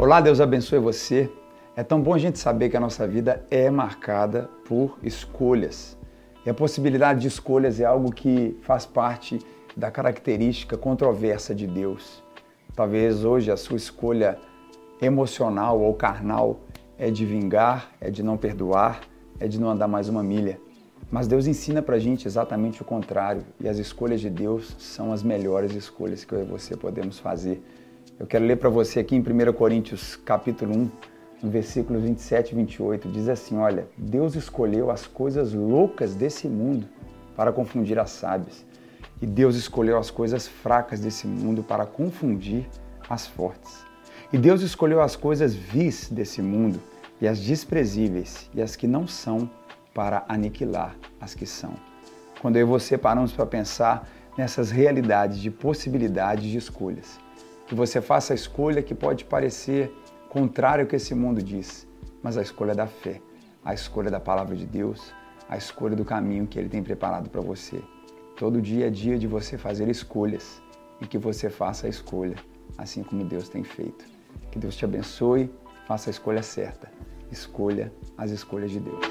Olá, Deus abençoe você. É tão bom a gente saber que a nossa vida é marcada por escolhas. E a possibilidade de escolhas é algo que faz parte da característica controversa de Deus. Talvez hoje a sua escolha emocional ou carnal é de vingar, é de não perdoar, é de não andar mais uma milha. Mas Deus ensina pra gente exatamente o contrário, e as escolhas de Deus são as melhores escolhas que eu e você podemos fazer. Eu quero ler para você aqui em 1 Coríntios, capítulo 1, no versículo 27 e 28, diz assim: Olha, Deus escolheu as coisas loucas desse mundo para confundir as sábias, e Deus escolheu as coisas fracas desse mundo para confundir as fortes. E Deus escolheu as coisas vis desse mundo e as desprezíveis e as que não são para aniquilar as que são. Quando eu e você paramos para pensar nessas realidades de possibilidades de escolhas, que você faça a escolha que pode parecer contrário ao que esse mundo diz, mas a escolha da fé, a escolha da palavra de Deus, a escolha do caminho que Ele tem preparado para você. Todo dia é dia de você fazer escolhas e que você faça a escolha, assim como Deus tem feito. Que Deus te abençoe, faça a escolha certa. Escolha as escolhas de Deus.